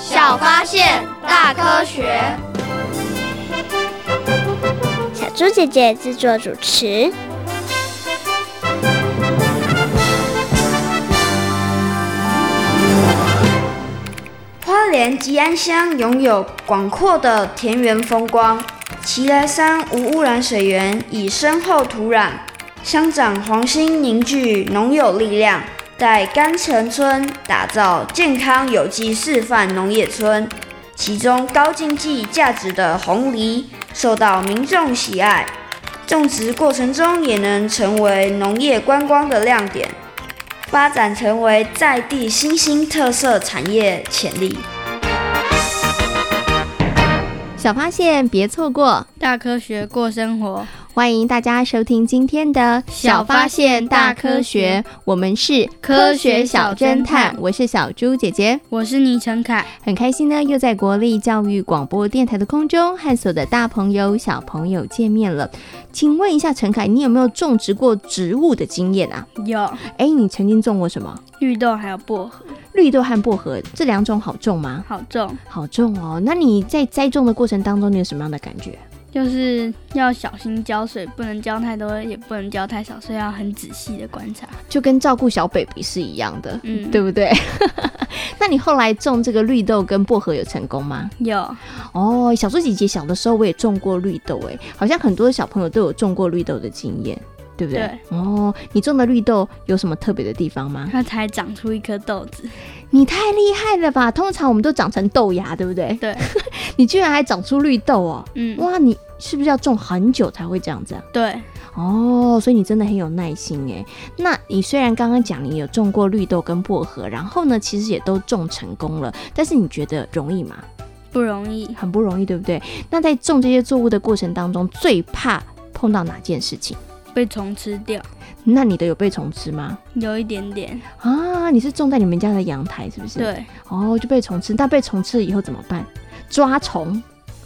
小发现，大科学。小猪姐姐制作主持。花莲吉安乡拥有广阔的田园风光，奇来山无污染水源以深厚土壤，乡长黄兴凝聚农友力量，在甘城村打造健康有机示范农业村，其中高经济价值的红梨受到民众喜爱，种植过程中也能成为农业观光的亮点。发展成为在地新兴特色产业潜力。小发现，别错过，大科学过生活。欢迎大家收听今天的小发现大科学，我们是科学小侦探，我是小猪姐姐，我是倪晨凯，很开心呢，又在国立教育广播电台的空中和所有的大朋友小朋友见面了。请问一下陈凯，你有没有种植过植物的经验啊？有。哎，你曾经种过什么？绿豆还有薄荷。绿豆和薄荷这两种好种吗？好种，好种哦。那你在栽种的过程当中，你有什么样的感觉？就是要小心浇水，不能浇太多，也不能浇太少，所以要很仔细的观察，就跟照顾小 baby 是一样的，嗯，对不对？那你后来种这个绿豆跟薄荷有成功吗？有哦，小猪姐姐小的时候我也种过绿豆，哎，好像很多小朋友都有种过绿豆的经验，对不对？对。哦，你种的绿豆有什么特别的地方吗？它才长出一颗豆子，你太厉害了吧！通常我们都长成豆芽，对不对？对。你居然还长出绿豆哦，嗯，哇，你是不是要种很久才会这样子啊？对。哦，所以你真的很有耐心哎。那你虽然刚刚讲你有种过绿豆跟薄荷，然后呢，其实也都种成功了，但是你觉得容易吗？不容易，很不容易，对不对？那在种这些作物的过程当中，最怕碰到哪件事情？被虫吃掉。那你的有被虫吃吗？有一点点啊。你是种在你们家的阳台是不是？对。哦，就被虫吃。那被虫吃了以后怎么办？抓虫？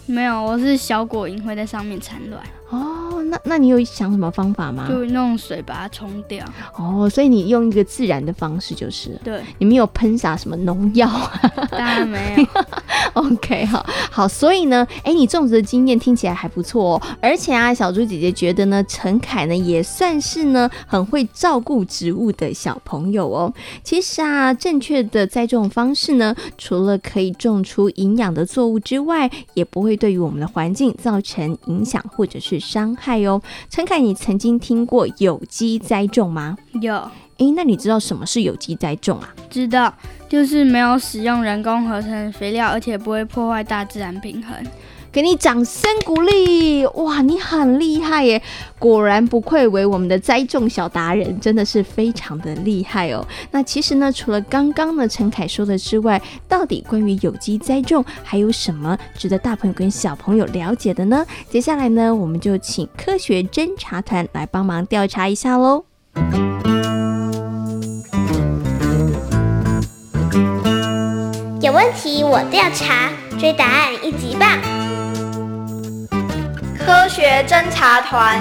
没有，我是小果蝇会在上面产卵。哦，那那你有想什么方法吗？就用水把它冲掉。哦，所以你用一个自然的方式就是。对。你没有喷洒什么农药？当然没有。OK，好，好，所以呢，哎，你种植的经验听起来还不错哦。而且啊，小猪姐姐觉得呢，陈凯呢也算是呢很会照顾植物的小朋友哦。其实啊，正确的栽种方式呢，除了可以种出营养的作物之外，也不会对于我们的环境造成影响或者是伤害哦。陈凯，你曾经听过有机栽种吗？有。诶，那你知道什么是有机栽种啊？知道，就是没有使用人工合成肥料，而且不会破坏大自然平衡。给你掌声鼓励！哇，你很厉害耶！果然不愧为我们的栽种小达人，真的是非常的厉害哦。那其实呢，除了刚刚呢陈凯说的之外，到底关于有机栽种还有什么值得大朋友跟小朋友了解的呢？接下来呢，我们就请科学侦查团来帮忙调查一下喽。有问题我调查，追答案一级棒！科学侦查团，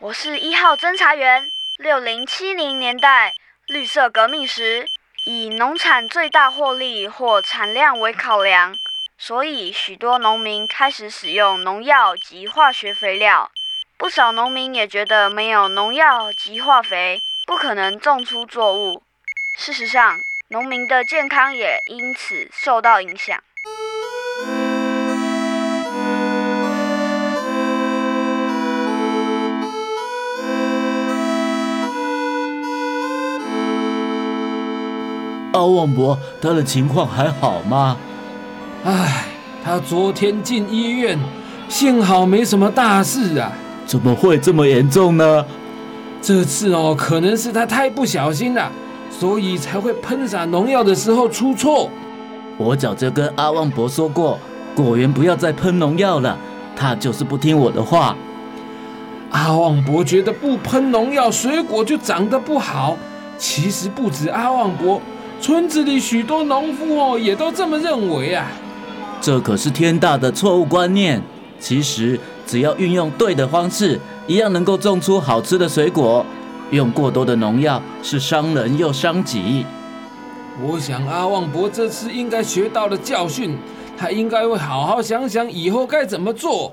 我是一号侦查员。六零七零年代，绿色革命时，以农产最大获利或产量为考量，所以许多农民开始使用农药及化学肥料。不少农民也觉得没有农药及化肥，不可能种出作物。事实上，农民的健康也因此受到影响。阿旺伯，他的情况还好吗？唉，他昨天进医院，幸好没什么大事啊。怎么会这么严重呢？这次哦，可能是他太不小心了，所以才会喷洒农药的时候出错。我早就跟阿旺伯说过，果园不要再喷农药了，他就是不听我的话。阿旺伯觉得不喷农药，水果就长得不好。其实不止阿旺伯，村子里许多农夫哦，也都这么认为啊。这可是天大的错误观念。其实只要运用对的方式，一样能够种出好吃的水果。用过多的农药是伤人又伤己。我想阿旺伯这次应该学到了教训，他应该会好好想想以后该怎么做。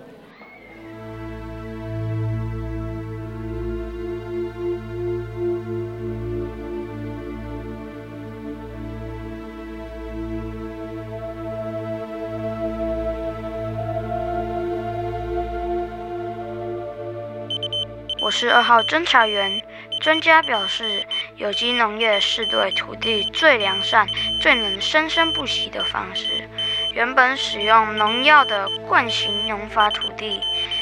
十二号侦查员。专家表示，有机农业是对土地最良善、最能生生不息的方式。原本使用农药的惯行农法土地，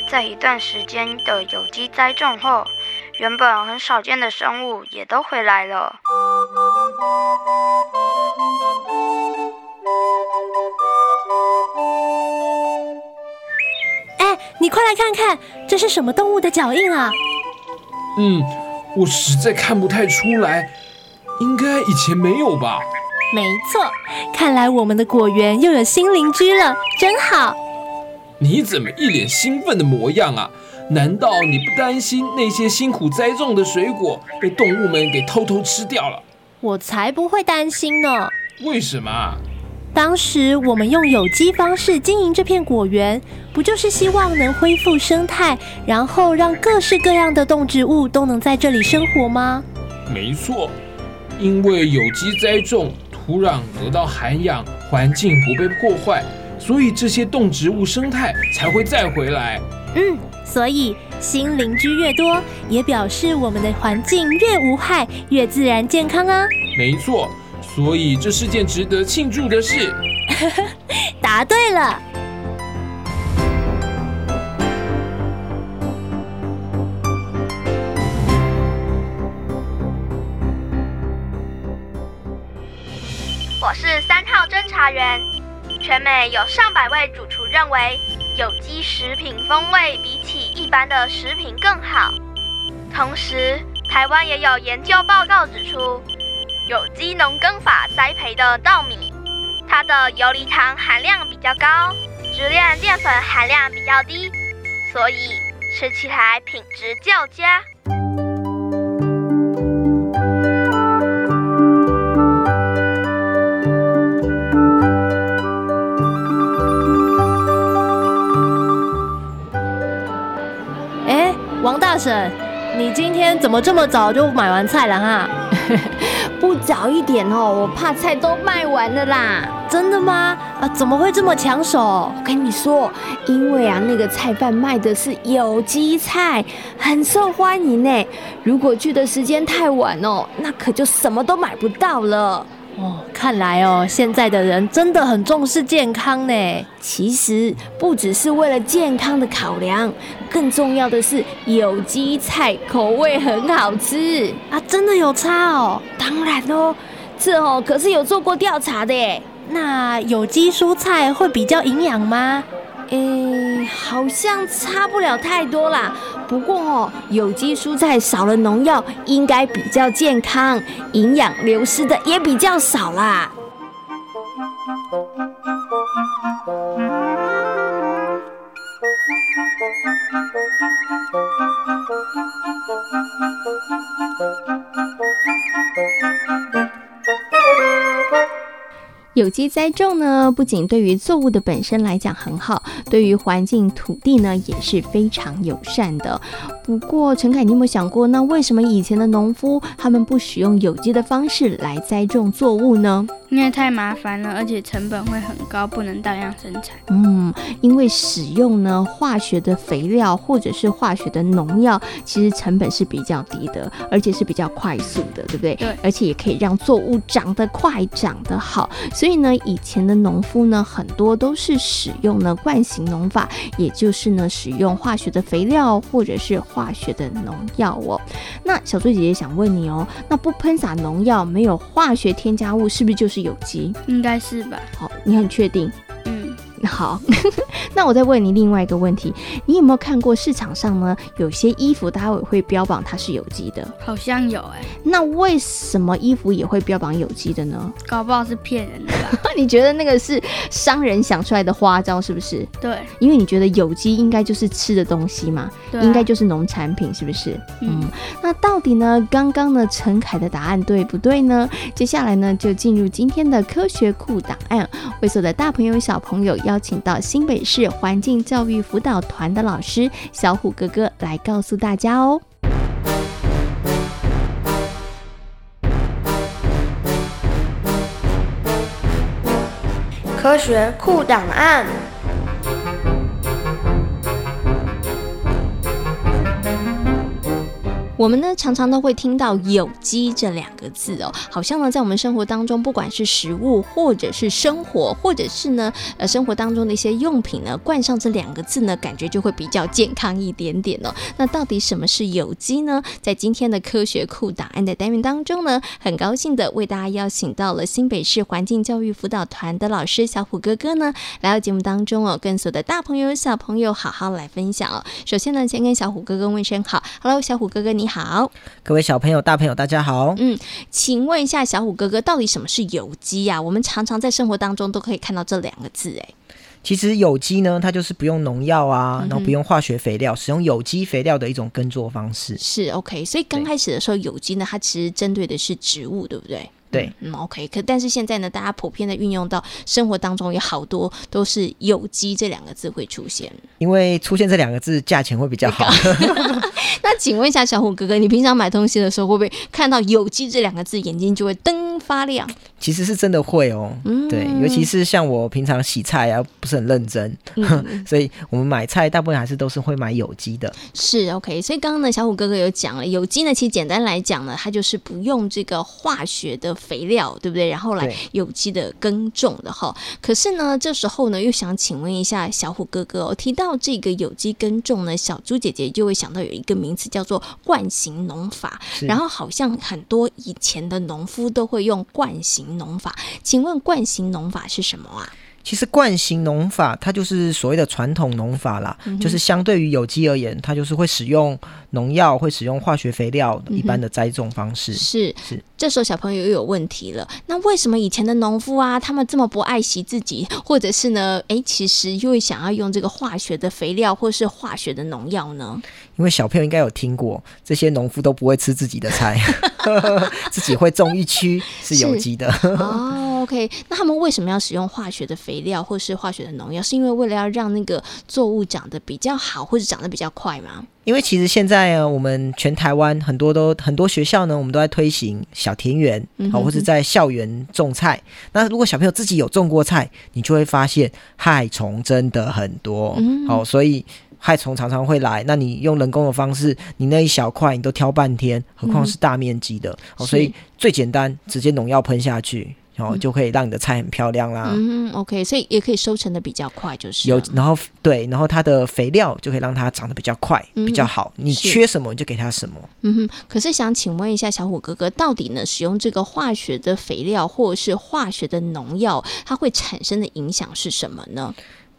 在一段时间的有机栽种后，原本很少见的生物也都回来了。哎，你快来看看，这是什么动物的脚印啊？嗯，我实在看不太出来，应该以前没有吧？没错，看来我们的果园又有新邻居了，真好。你怎么一脸兴奋的模样啊？难道你不担心那些辛苦栽种的水果被动物们给偷偷吃掉了？我才不会担心呢。为什么？当时我们用有机方式经营这片果园，不就是希望能恢复生态，然后让各式各样的动植物都能在这里生活吗？没错，因为有机栽种，土壤得到涵养，环境不被破坏，所以这些动植物生态才会再回来。嗯，所以新邻居越多，也表示我们的环境越无害，越自然健康啊。没错。所以这是件值得庆祝的事。答对了。我是三号侦查员。全美有上百位主厨认为，有机食品风味比起一般的食品更好。同时，台湾也有研究报告指出。有机农耕法栽培的稻米，它的游离糖含量比较高，质量淀粉含量比较低，所以吃起来品质较佳。哎，王大婶，你今天怎么这么早就买完菜了哈？不早一点哦，我怕菜都卖完了啦。真的吗？啊，怎么会这么抢手？我跟你说，因为啊，那个菜贩卖的是有机菜，很受欢迎呢。如果去的时间太晚哦，那可就什么都买不到了。哦，看来哦，现在的人真的很重视健康呢。其实不只是为了健康的考量，更重要的是有机菜口味很好吃啊！真的有差哦？当然哦，这哦可是有做过调查的耶。那有机蔬菜会比较营养吗？诶，好像差不了太多啦。不过哦，有机蔬菜少了农药，应该比较健康，营养流失的也比较少啦。有机栽种呢，不仅对于作物的本身来讲很好，对于环境土地呢也是非常友善的。不过陈凯，你有没有想过，那为什么以前的农夫他们不使用有机的方式来栽种作物呢？因为太麻烦了，而且成本会很高，不能大量生产。嗯，因为使用呢化学的肥料或者是化学的农药，其实成本是比较低的，而且是比较快速的，对不对？对。而且也可以让作物长得快、长得好。所以呢，以前的农夫呢，很多都是使用呢惯性农法，也就是呢使用化学的肥料或者是化学的农药哦。那小猪姐姐想问你哦，那不喷洒农药，没有化学添加物，是不是就是有机？应该是吧。好，你很确定？嗯，好。那我再问你另外一个问题，你有没有看过市场上呢，有些衣服它会会标榜它是有机的？好像有哎、欸。那为什么衣服也会标榜有机的呢？搞不好是骗人的吧？你觉得那个是商人想出来的花招是不是？对。因为你觉得有机应该就是吃的东西嘛，应该就是农产品是不是？嗯。嗯，那到底呢，刚刚呢陈凯的答案对不对呢？接下来呢就进入今天的科学库档案，为所有的大朋友小朋友邀请到新北市环境教育辅导团的老师小虎哥哥来告诉大家哦。科学酷档案。我们呢常常都会听到有机这两个字哦，好像呢在我们生活当中，不管是食物，或者是生活，或者是呢呃生活当中的一些用品呢，冠上这两个字呢，感觉就会比较健康一点点哦。那到底什么是有机呢？在今天的科学库档案的单元当中呢，很高兴的为大家邀请到了新北市环境教育辅导团的老师小虎哥哥呢，来到节目当中哦，跟所有的大朋友小朋友好好来分享哦。首先呢，先跟小虎哥哥问声好，Hello，小虎哥哥你。你好，各位小朋友、大朋友，大家好。嗯，请问一下小虎哥哥，到底什么是有机呀？我们常常在生活当中都可以看到这两个字，哎。其实有机呢，它就是不用农药啊，然后不用化学肥料，嗯、使用有机肥料的一种耕作方式。是 OK，所以刚开始的时候，有机呢，它其实针对的是植物，对不对？对，嗯，OK，可但是现在呢，大家普遍的运用到生活当中，有好多都是有机这两个字会出现。因为出现这两个字，价钱会比较好。那请问一下小虎哥哥，你平常买东西的时候，会不会看到有机这两个字，眼睛就会灯发亮？其实是真的会哦，嗯、对，尤其是像我平常洗菜啊，不是很认真，嗯、所以我们买菜大部分还是都是会买有机的。是 OK，所以刚刚呢，小虎哥哥有讲了，有机呢，其实简单来讲呢，它就是不用这个化学的。肥料对不对？然后来有机的耕种的哈。可是呢，这时候呢，又想请问一下小虎哥哥哦，提到这个有机耕种呢，小猪姐姐就会想到有一个名词叫做惯行农法。然后好像很多以前的农夫都会用惯行农法。请问惯型农法是什么啊？其实惯型农法它就是所谓的传统农法啦，嗯、就是相对于有机而言，它就是会使用农药，会使用化学肥料一般的栽种方式。嗯、是是，这时候小朋友又有问题了。那为什么以前的农夫啊，他们这么不爱惜自己，或者是呢？哎，其实又会想要用这个化学的肥料或是化学的农药呢？因为小朋友应该有听过，这些农夫都不会吃自己的菜，自己会种一区是有机的。哦。OK，那他们为什么要使用化学的肥料或是化学的农药？是因为为了要让那个作物长得比较好，或者长得比较快吗？因为其实现在呢，我们全台湾很多都很多学校呢，我们都在推行小田园，好、嗯，或是在校园种菜。那如果小朋友自己有种过菜，你就会发现害虫真的很多，好、嗯，所以害虫常常会来。那你用人工的方式，你那一小块你都挑半天，何况是大面积的，好、嗯，所以最简单，直接农药喷下去。然后就可以让你的菜很漂亮啦。嗯，OK，所以也可以收成的比较快，就是有。然后对，然后它的肥料就可以让它长得比较快，嗯、比较好。你缺什么你就给它什么。嗯哼。可是想请问一下小虎哥哥，到底呢使用这个化学的肥料或者是化学的农药，它会产生的影响是什么呢？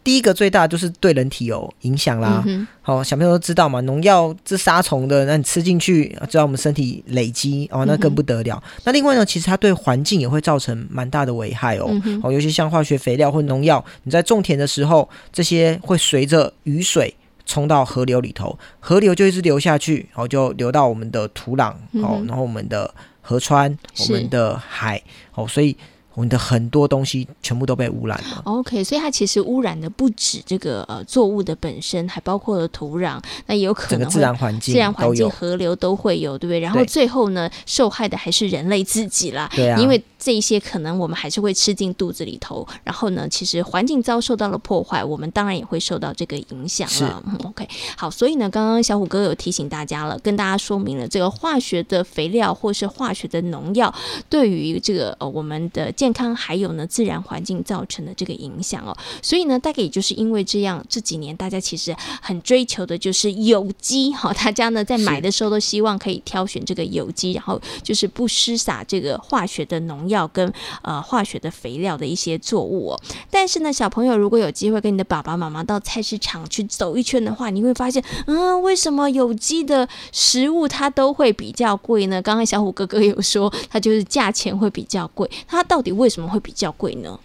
第一个最大就是对人体有影响啦。好、嗯哦，小朋友都知道嘛，农药是杀虫的，那你吃进去，知道我们身体累积哦，那更不得了。嗯、那另外呢，其实它对环境也会造成蛮大的危害哦。嗯、哦，尤其像化学肥料或农药，你在种田的时候，这些会随着雨水冲到河流里头，河流就一直流下去，然、哦、后就流到我们的土壤，哦，然后我们的河川、我们的海，哦，所以。我们的很多东西全部都被污染了。OK，所以它其实污染的不止这个呃作物的本身，还包括了土壤，那也有可能整个自然环境、自然环境、河流都会有，对不对？然后最后呢，受害的还是人类自己啦。对啊，因为这一些可能我们还是会吃进肚子里头，然后呢，其实环境遭受到了破坏，我们当然也会受到这个影响了。嗯，OK，好，所以呢，刚刚小虎哥有提醒大家了，跟大家说明了这个化学的肥料或是化学的农药对于这个呃我们的健康还有呢自然环境造成的这个影响哦。所以呢，大概也就是因为这样，这几年大家其实很追求的就是有机，哈，大家呢在买的时候都希望可以挑选这个有机，然后就是不施洒这个化学的农药跟呃化学的肥料的一些作物哦。但是呢，小朋友如果有机会跟你的爸爸妈妈到菜市场去走一圈的话，你会发现，嗯，为什么有机的食物它都会比较贵呢？刚刚小虎哥哥有说，它就是价钱会比较贵，它到底为什么会比较贵呢？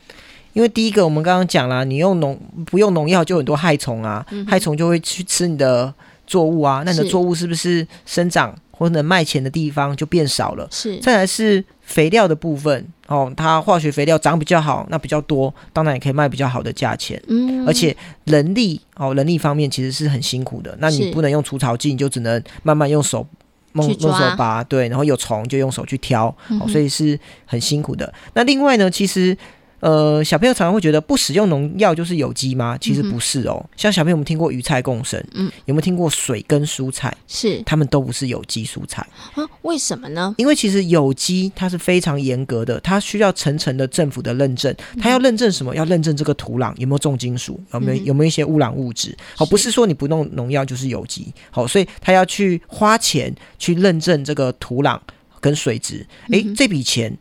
因为第一个，我们刚刚讲了，你用农不用农药，就很多害虫啊，嗯、害虫就会去吃你的作物啊，那你的作物是不是生长或者能卖钱的地方就变少了？是。再来是肥料的部分哦，它化学肥料长比较好，那比较多，当然也可以卖比较好的价钱。嗯。而且人力哦，人力方面其实是很辛苦的，那你不能用除草剂，你就只能慢慢用手用用手拔，对，然后有虫就用手去挑，嗯、哦，所以是很辛苦的。那另外呢，其实。呃，小朋友常常会觉得不使用农药就是有机吗？其实不是哦。嗯、像小朋友，我们听过鱼菜共生，嗯，有没有听过水跟蔬菜？是，他们都不是有机蔬菜啊？为什么呢？因为其实有机它是非常严格的，它需要层层的政府的认证。它要认证什么？要认证这个土壤有没有重金属，有没有有没有一些污染物质？好，不是说你不弄农药就是有机。好，所以他要去花钱去认证这个土壤跟水质。诶、欸，这笔钱。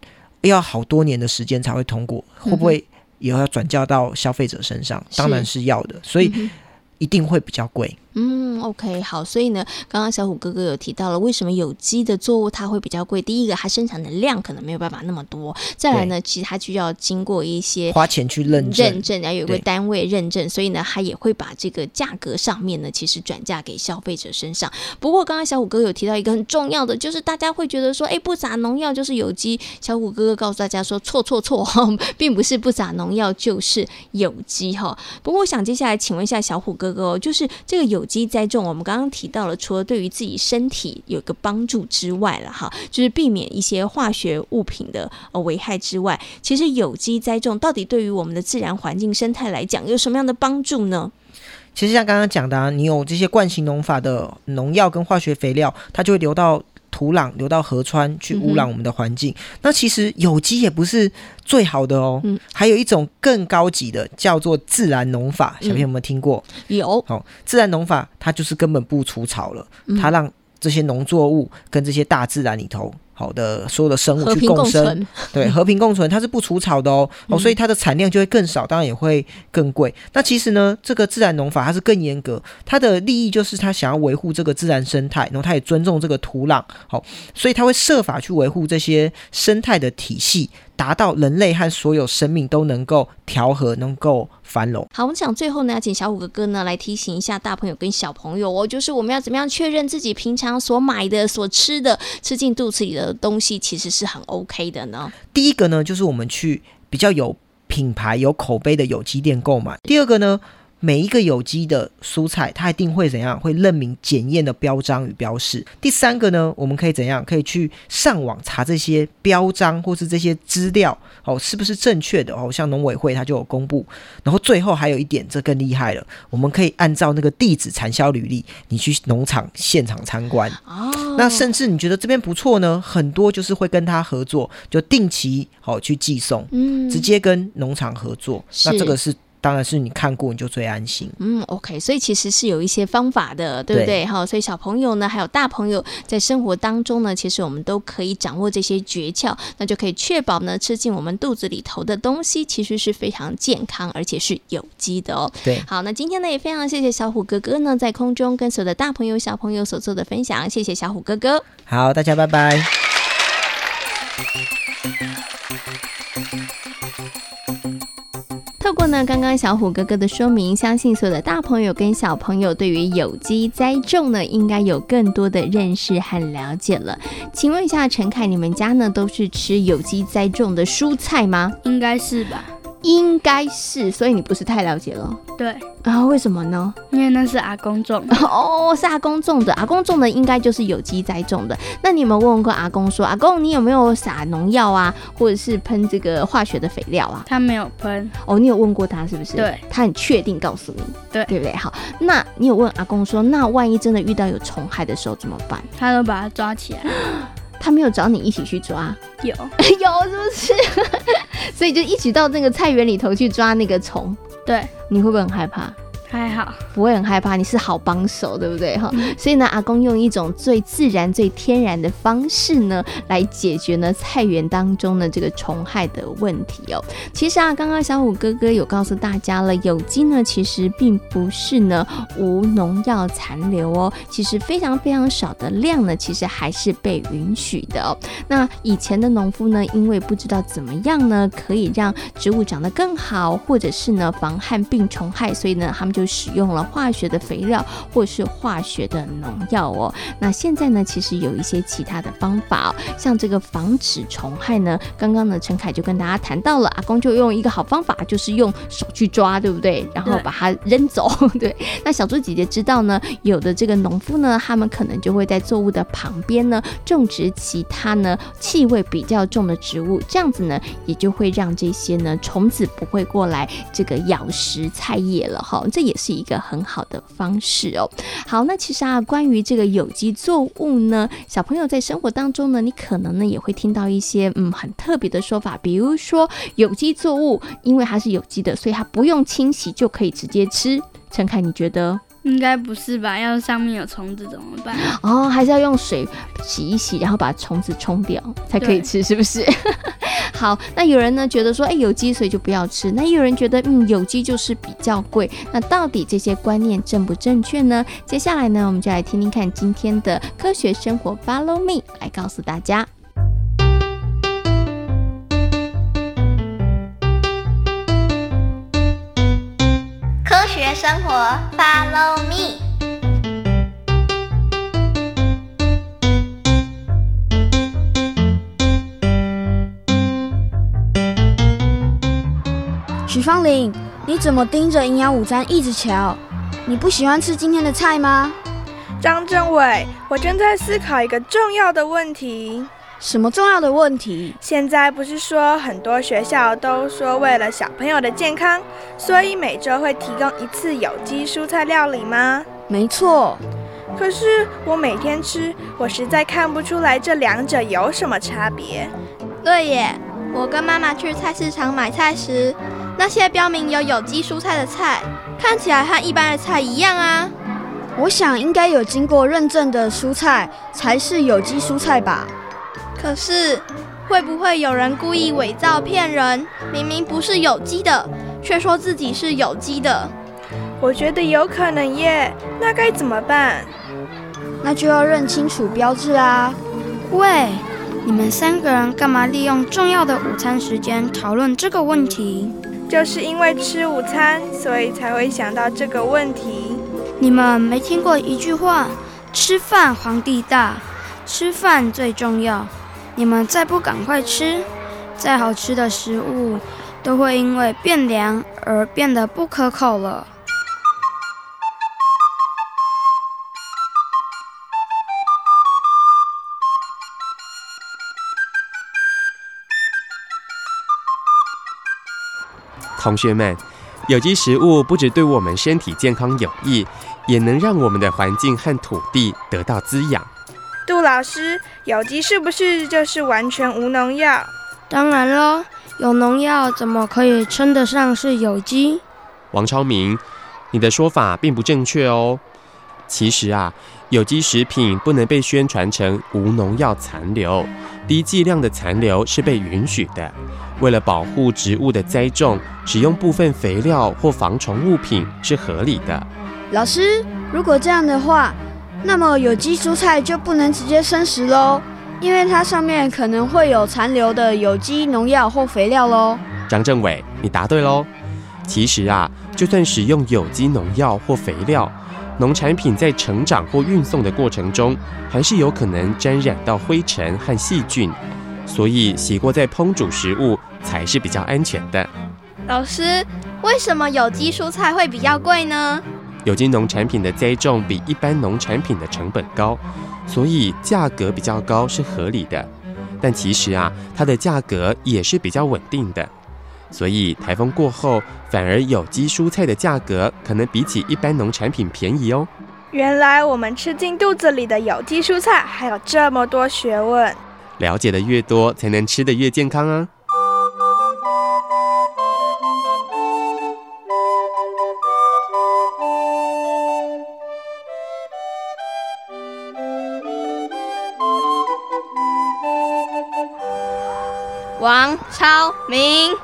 要好多年的时间才会通过，会不会以后要转嫁到消费者身上？当然是要的，所以一定会比较贵。嗯，OK，好，所以呢，刚刚小虎哥哥有提到了，为什么有机的作物它会比较贵？第一个，它生产的量可能没有办法那么多；再来呢，其实它需要经过一些花钱去认证，认证，然后有一个单位认证，所以呢，它也会把这个价格上面呢，其实转嫁给消费者身上。不过，刚刚小虎哥有提到一个很重要的，就是大家会觉得说，哎，不撒农药就是有机。小虎哥哥告诉大家说，错错错哈，并不是不撒农药就是有机哈。不过，我想接下来请问一下小虎哥哥哦，就是这个有。有机栽种，我们刚刚提到了，除了对于自己身体有个帮助之外了哈，就是避免一些化学物品的呃危害之外，其实有机栽种到底对于我们的自然环境生态来讲有什么样的帮助呢？其实像刚刚讲的啊，你有这些惯性农法的农药跟化学肥料，它就会流到。土壤流到河川去污染我们的环境，嗯，那其实有机也不是最好的哦，嗯，还有一种更高级的叫做自然农法，小朋友有没有听过？有。好，自然农法它就是根本不除草了，它让这些农作物跟这些大自然里头。好的，所有的生物去共生，共 对，和平共存，它是不除草的哦，哦，所以它的产量就会更少，当然也会更贵。那其实呢，这个自然农法它是更严格，它的利益就是它想要维护这个自然生态，然后它也尊重这个土壤，好，所以它会设法去维护这些生态的体系。达到人类和所有生命都能够调和，能够繁荣。好，我们想最后呢，要请小虎哥哥呢来提醒一下大朋友跟小朋友哦，就是我们要怎么样确认自己平常所买的、所吃的、吃进肚子里的东西，其实是很 OK 的呢？第一个呢，就是我们去比较有品牌、有口碑的有机店购买。第二个呢，每一个有机的蔬菜，它一定会怎样？会认明检验的标章与标示。第三个呢，我们可以怎样？可以去上网查这些标章或是这些资料，哦，是不是正确的？哦，像农委会它就有公布。然后最后还有一点，这更厉害了，我们可以按照那个地址产销履历，你去农场现场参观。哦，那甚至你觉得这边不错呢，很多就是会跟他合作，就定期好去寄送，嗯，直接跟农场合作。那这个是。当然是你看过你就最安心。嗯，OK，所以其实是有一些方法的，对不对？哈，所以小朋友呢，还有大朋友在生活当中呢，其实我们都可以掌握这些诀窍，那就可以确保呢，吃进我们肚子里头的东西其实是非常健康，而且是有机的哦。对，好，那今天呢也非常谢谢小虎哥哥呢在空中跟所有的大朋友小朋友所做的分享，谢谢小虎哥哥。好，大家拜拜。透过呢刚刚小虎哥哥的说明，相信所有的大朋友跟小朋友对于有机栽种呢，应该有更多的认识和了解了。请问一下陈凯，你们家呢都是吃有机栽种的蔬菜吗？应该是吧。应该是，所以你不是太了解了。对，然后为什么呢？因为那是阿公种的。哦，是阿公种的。阿公种的应该就是有机栽种的。那你有没有问过阿公说，阿公你有没有撒农药啊，或者是喷这个化学的肥料啊？他没有喷。哦，你有问过他是不是？对，他很确定告诉你。对，对不对？好，那你有问阿公说，那万一真的遇到有虫害的时候怎么办？他都把它抓起来。他没有找你一起去抓？有，有是不是？所以就一起到那个菜园里头去抓那个虫。对，你会不会很害怕？还好，不会很害怕，你是好帮手，对不对哈？嗯、所以呢，阿公用一种最自然、最天然的方式呢，来解决呢菜园当中的这个虫害的问题哦。其实啊，刚刚小虎哥哥有告诉大家了，有机呢其实并不是呢无农药残留哦，其实非常非常少的量呢，其实还是被允许的哦。那以前的农夫呢，因为不知道怎么样呢可以让植物长得更好，或者是呢防旱病虫害，所以呢他们就。就使用了化学的肥料或是化学的农药哦。那现在呢，其实有一些其他的方法哦，像这个防止虫害呢，刚刚呢陈凯就跟大家谈到了，阿公就用一个好方法，就是用手去抓，对不对？然后把它扔走。对。那小猪姐姐知道呢，有的这个农夫呢，他们可能就会在作物的旁边呢种植其他呢气味比较重的植物，这样子呢也就会让这些呢虫子不会过来这个咬食菜叶了哈。这也。也是一个很好的方式哦。好，那其实啊，关于这个有机作物呢，小朋友在生活当中呢，你可能呢也会听到一些嗯很特别的说法，比如说有机作物因为它是有机的，所以它不用清洗就可以直接吃。陈凯，你觉得？应该不是吧？要是上面有虫子怎么办？哦，还是要用水洗一洗，然后把虫子冲掉才可以吃，是不是？好，那有人呢觉得说，哎，有机所以就不要吃。那有人觉得，嗯，有机就是比较贵。那到底这些观念正不正确呢？接下来呢，我们就来听听看今天的科学生活，Follow me，来告诉大家。科学生活，Follow me。许芳玲，你怎么盯着营养午餐一直瞧？你不喜欢吃今天的菜吗？张政委，我正在思考一个重要的问题。什么重要的问题？现在不是说很多学校都说为了小朋友的健康，所以每周会提供一次有机蔬菜料理吗？没错。可是我每天吃，我实在看不出来这两者有什么差别。对耶，我跟妈妈去菜市场买菜时，那些标明有有机蔬菜的菜，看起来和一般的菜一样啊。我想应该有经过认证的蔬菜才是有机蔬菜吧。可是，会不会有人故意伪造骗人？明明不是有机的，却说自己是有机的？我觉得有可能耶，那该怎么办？那就要认清楚标志啊！喂，你们三个人干嘛利用重要的午餐时间讨论这个问题？就是因为吃午餐，所以才会想到这个问题。你们没听过一句话：“吃饭皇帝大，吃饭最重要。”你们再不赶快吃，再好吃的食物都会因为变凉而变得不可口了。同学们，有机食物不只对我们身体健康有益，也能让我们的环境和土地得到滋养。杜老师，有机是不是就是完全无农药？当然了，有农药怎么可以称得上是有机？王超明，你的说法并不正确哦。其实啊，有机食品不能被宣传成无农药残留，低剂量的残留是被允许的。为了保护植物的栽种，使用部分肥料或防虫物品是合理的。老师，如果这样的话，那么有机蔬菜就不能直接生食喽，因为它上面可能会有残留的有机农药或肥料喽。张政委，你答对喽。其实啊，就算使用有机农药或肥料，农产品在成长或运送的过程中，还是有可能沾染到灰尘和细菌，所以洗过再烹煮食物才是比较安全的。老师，为什么有机蔬菜会比较贵呢？有机农产品的栽种比一般农产品的成本高，所以价格比较高是合理的。但其实啊，它的价格也是比较稳定的。所以台风过后，反而有机蔬菜的价格可能比起一般农产品便宜哦。原来我们吃进肚子里的有机蔬菜还有这么多学问。了解的越多，才能吃的越健康啊。王超明，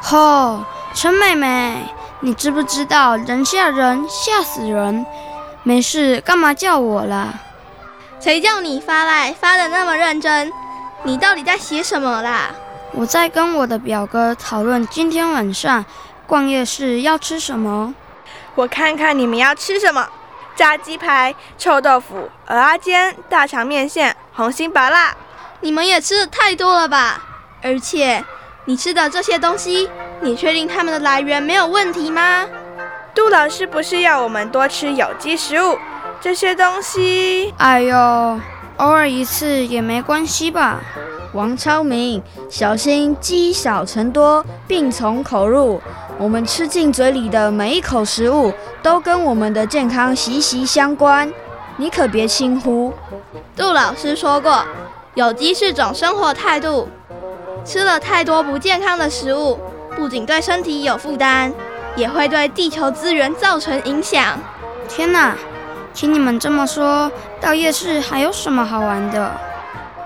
吼，陈妹妹，你知不知道人吓人吓死人？没事，干嘛叫我啦？谁叫你发赖发的那么认真？你到底在写什么啦？我在跟我的表哥讨论今天晚上逛夜市要吃什么。我看看你们要吃什么：炸鸡排、臭豆腐、蚵仔煎、大肠面线、红心白辣。你们也吃的太多了吧？而且，你吃的这些东西，你确定它们的来源没有问题吗？杜老师不是要我们多吃有机食物？这些东西，哎呦，偶尔一次也没关系吧？王超明，小心积少成多，病从口入。我们吃进嘴里的每一口食物，都跟我们的健康息息相关，你可别轻忽。杜老师说过，有机是种生活态度。吃了太多不健康的食物，不仅对身体有负担，也会对地球资源造成影响。天哪，听你们这么说，到夜市还有什么好玩的？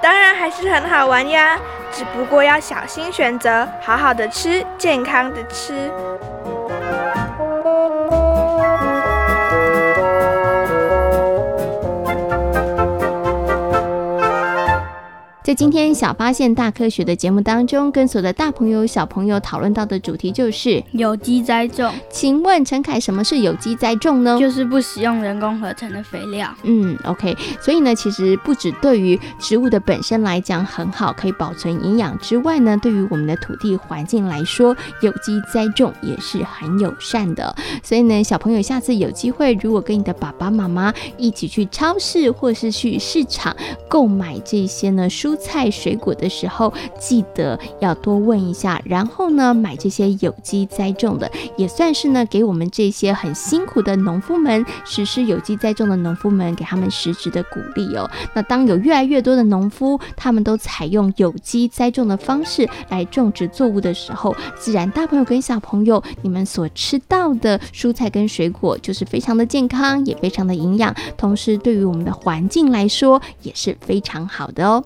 当然还是很好玩呀，只不过要小心选择，好好的吃，健康的吃。在今天小发现大科学的节目当中，跟所有的大朋友小朋友讨论到的主题就是有机栽种。请问陈凯，什么是有机栽种呢？就是不使用人工合成的肥料。嗯，OK。所以呢，其实不止对于植物的本身来讲很好，可以保存营养之外呢，对于我们的土地环境来说，有机栽种也是很友善的。所以呢，小朋友下次有机会，如果跟你的爸爸妈妈一起去超市或是去市场购买这些呢蔬菜水果的时候，记得要多问一下，然后呢，买这些有机栽种的，也算是呢，给我们这些很辛苦的农夫们实施有机栽种的农夫们，给他们实质的鼓励哦。那当有越来越多的农夫，他们都采用有机栽种的方式来种植作物的时候，自然大朋友跟小朋友，你们所吃到的蔬菜跟水果就是非常的健康，也非常的营养，同时对于我们的环境来说也是非常好的哦。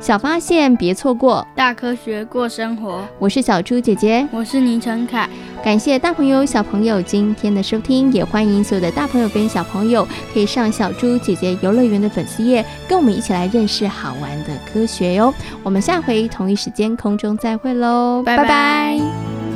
小发现，别错过大科学过生活。我是小猪姐姐，我是倪晨凯。感谢大朋友小朋友今天的收听，也欢迎所有的大朋友跟小朋友可以上小猪姐姐游乐园的粉丝页，跟我们一起来认识好玩的科学哟。我们下回同一时间空中再会喽，拜拜。拜拜。